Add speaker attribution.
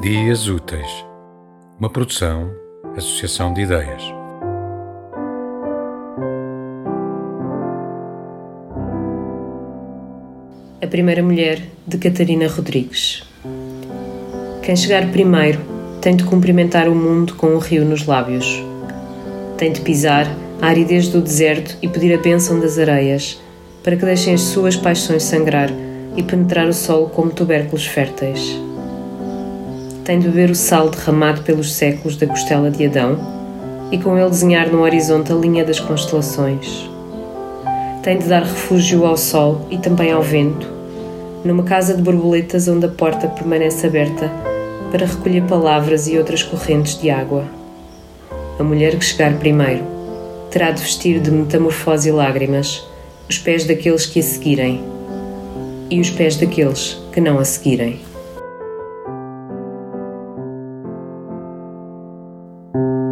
Speaker 1: Dias Úteis, uma produção, associação de ideias.
Speaker 2: A Primeira Mulher, de Catarina Rodrigues. Quem chegar primeiro tem de cumprimentar o mundo com um rio nos lábios. Tem de pisar a aridez do deserto e pedir a bênção das areias, para que deixem as suas paixões sangrar e penetrar o solo como tubérculos férteis tem de beber o sal derramado pelos séculos da costela de Adão e com ele desenhar no horizonte a linha das constelações. Tem de dar refúgio ao sol e também ao vento, numa casa de borboletas onde a porta permanece aberta para recolher palavras e outras correntes de água. A mulher que chegar primeiro terá de vestir de metamorfose e lágrimas os pés daqueles que a seguirem e os pés daqueles que não a seguirem. thank you